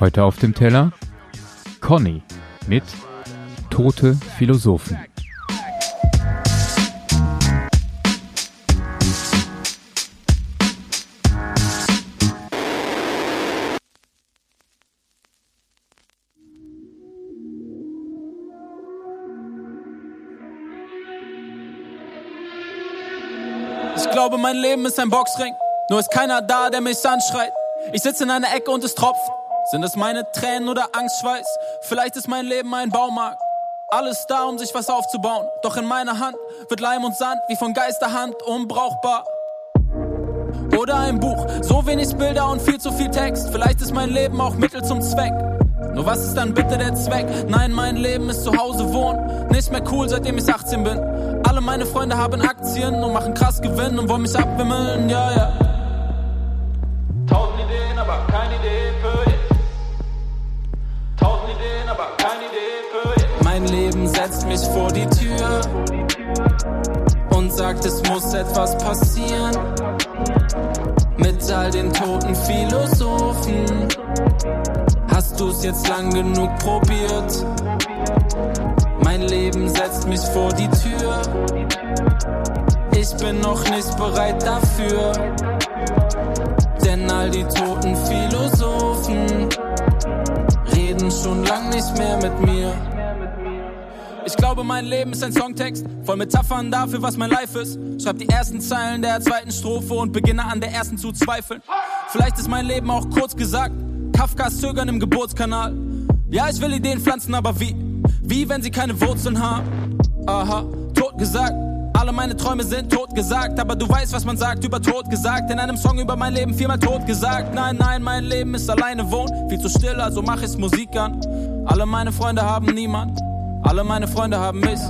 Heute auf dem Teller Conny mit Tote Philosophen. Ich glaube, mein Leben ist ein Boxring. Nur ist keiner da, der mich anschreit. Ich sitze in einer Ecke und es tropft. Sind es meine Tränen oder Angstschweiß? Vielleicht ist mein Leben ein Baumarkt. Alles da, um sich was aufzubauen. Doch in meiner Hand wird Leim und Sand wie von Geisterhand unbrauchbar. Oder ein Buch, so wenig Bilder und viel zu viel Text. Vielleicht ist mein Leben auch Mittel zum Zweck. Nur was ist dann bitte der Zweck? Nein, mein Leben ist zu Hause wohnen. Nicht mehr cool, seitdem ich 18 bin. Alle meine Freunde haben Aktien und machen krass Gewinn und wollen mich abwimmeln, ja, ja. Tausend Ideen, aber keine Idee für jetzt. Tausend Ideen, aber keine Idee für jetzt. Mein Leben setzt mich vor die Tür und sagt, es muss etwas passieren. Mit all den toten Philosophen hast du's jetzt lang genug probiert. Mein Leben setzt mich vor die Tür. Ich bin noch nicht bereit dafür. Denn all die toten Philosophen reden schon lang nicht mehr mit mir. Ich glaube, mein Leben ist ein Songtext, voll Metaphern dafür, was mein Life ist. Schreib die ersten Zeilen der zweiten Strophe und beginne an der ersten zu zweifeln. Vielleicht ist mein Leben auch kurz gesagt, Kafkas Zögern im Geburtskanal. Ja, ich will Ideen pflanzen, aber wie? Wie, wenn sie keine Wurzeln haben? Aha, tot gesagt. Alle meine Träume sind tot gesagt, aber du weißt, was man sagt über tot gesagt. In einem Song über mein Leben viermal tot gesagt. Nein, nein, mein Leben ist alleine wohnen, viel zu still, also mach ich Musik an. Alle meine Freunde haben niemand, alle meine Freunde haben mich.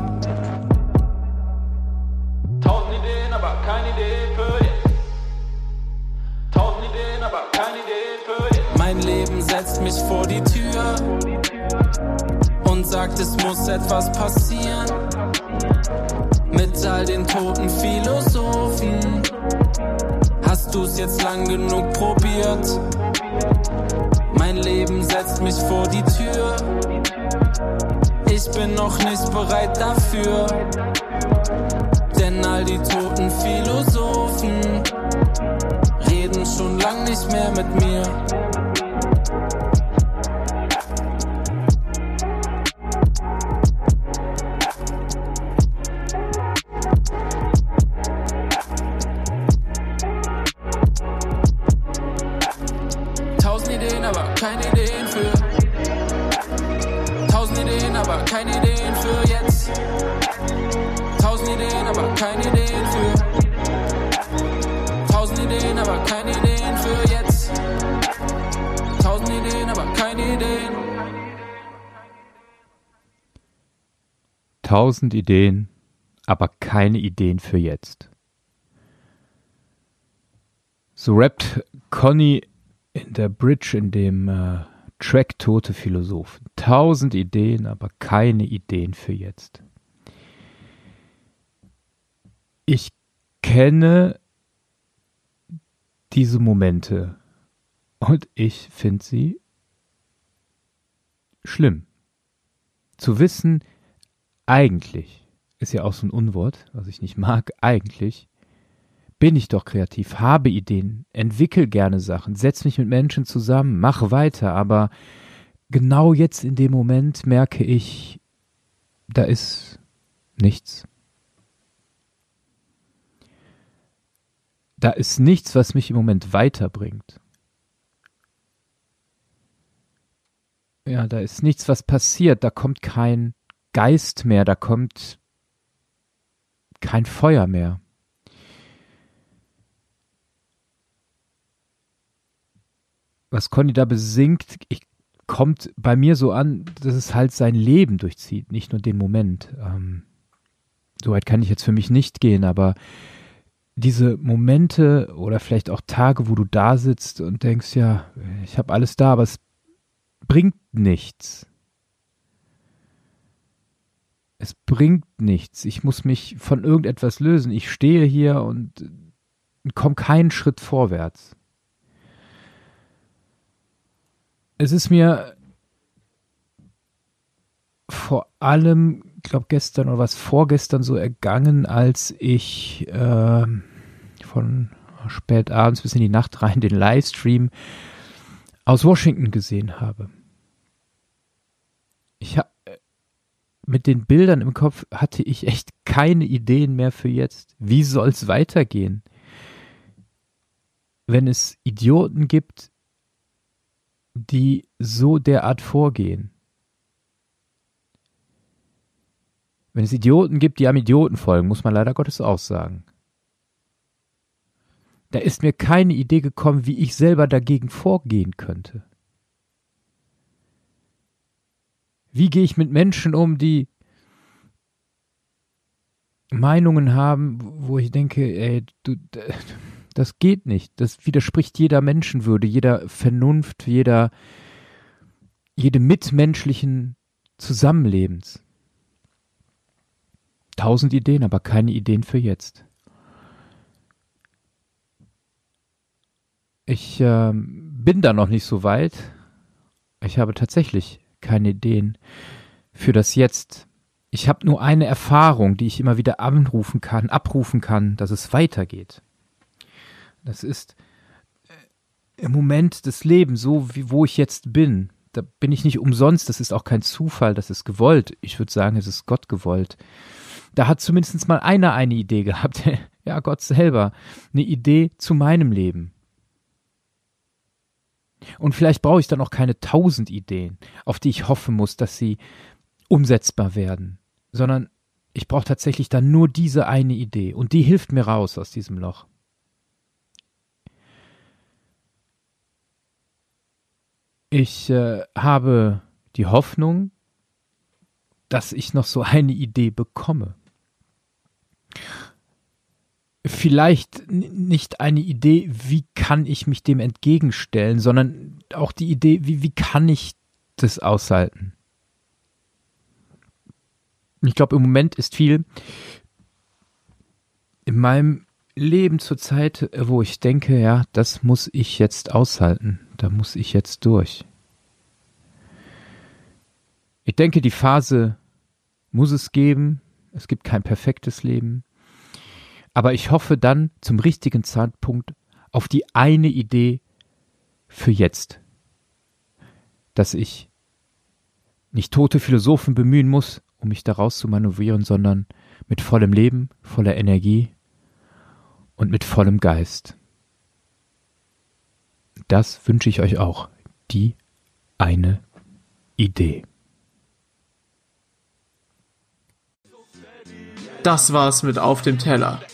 Tausend Ideen, aber keine Idee für jetzt. Tausend Ideen, aber keine Idee für jetzt. Mein Leben setzt mich vor die Tür sagt, es muss etwas passieren. Mit all den toten Philosophen hast du's jetzt lang genug probiert. Mein Leben setzt mich vor die Tür. Ich bin noch nicht bereit dafür. Denn all die toten Philosophen reden schon lang nicht mehr mit mir. Tausend Ideen, aber keine Ideen für jetzt. So rappt Conny in der Bridge in dem äh, Track Tote Philosophen. Tausend Ideen, aber keine Ideen für jetzt. Ich kenne diese Momente und ich finde sie schlimm. Zu wissen, eigentlich, ist ja auch so ein Unwort, was ich nicht mag, eigentlich bin ich doch kreativ, habe Ideen, entwickel gerne Sachen, setz mich mit Menschen zusammen, mach weiter, aber genau jetzt in dem Moment merke ich, da ist nichts. Da ist nichts, was mich im Moment weiterbringt. Ja, da ist nichts, was passiert, da kommt kein Geist mehr, da kommt kein Feuer mehr. Was Conny da besingt, ich, kommt bei mir so an, dass es halt sein Leben durchzieht, nicht nur den Moment. Ähm, Soweit kann ich jetzt für mich nicht gehen, aber diese Momente oder vielleicht auch Tage, wo du da sitzt und denkst, ja, ich habe alles da, aber es bringt nichts. Es bringt nichts. Ich muss mich von irgendetwas lösen. Ich stehe hier und komme keinen Schritt vorwärts. Es ist mir vor allem, ich glaube gestern oder was vorgestern so ergangen, als ich äh, von spät abends bis in die Nacht rein den Livestream aus Washington gesehen habe. Ich habe mit den Bildern im Kopf hatte ich echt keine Ideen mehr für jetzt. Wie soll es weitergehen? Wenn es Idioten gibt, die so derart vorgehen. Wenn es Idioten gibt, die am Idioten folgen, muss man leider Gottes auch sagen. Da ist mir keine Idee gekommen, wie ich selber dagegen vorgehen könnte. Wie gehe ich mit Menschen um, die Meinungen haben, wo ich denke, ey, du, das geht nicht. Das widerspricht jeder Menschenwürde, jeder Vernunft, jeder, jedem mitmenschlichen Zusammenlebens. Tausend Ideen, aber keine Ideen für jetzt. Ich äh, bin da noch nicht so weit. Ich habe tatsächlich keine Ideen für das Jetzt. Ich habe nur eine Erfahrung, die ich immer wieder anrufen kann, abrufen kann, dass es weitergeht. Das ist äh, im Moment des Lebens, so wie wo ich jetzt bin. Da bin ich nicht umsonst, das ist auch kein Zufall, das ist gewollt. Ich würde sagen, es ist Gott gewollt. Da hat zumindest mal einer eine Idee gehabt, ja, Gott selber, eine Idee zu meinem Leben. Und vielleicht brauche ich dann auch keine tausend Ideen, auf die ich hoffen muss, dass sie umsetzbar werden, sondern ich brauche tatsächlich dann nur diese eine Idee und die hilft mir raus aus diesem Loch. Ich äh, habe die Hoffnung, dass ich noch so eine Idee bekomme vielleicht nicht eine Idee, wie kann ich mich dem entgegenstellen, sondern auch die Idee, wie, wie kann ich das aushalten. Ich glaube, im Moment ist viel in meinem Leben zur Zeit, wo ich denke, ja, das muss ich jetzt aushalten, da muss ich jetzt durch. Ich denke, die Phase muss es geben, es gibt kein perfektes Leben. Aber ich hoffe dann zum richtigen Zeitpunkt auf die eine Idee für jetzt. Dass ich nicht tote Philosophen bemühen muss, um mich daraus zu manövrieren, sondern mit vollem Leben, voller Energie und mit vollem Geist. Das wünsche ich euch auch. Die eine Idee. Das war's mit Auf dem Teller.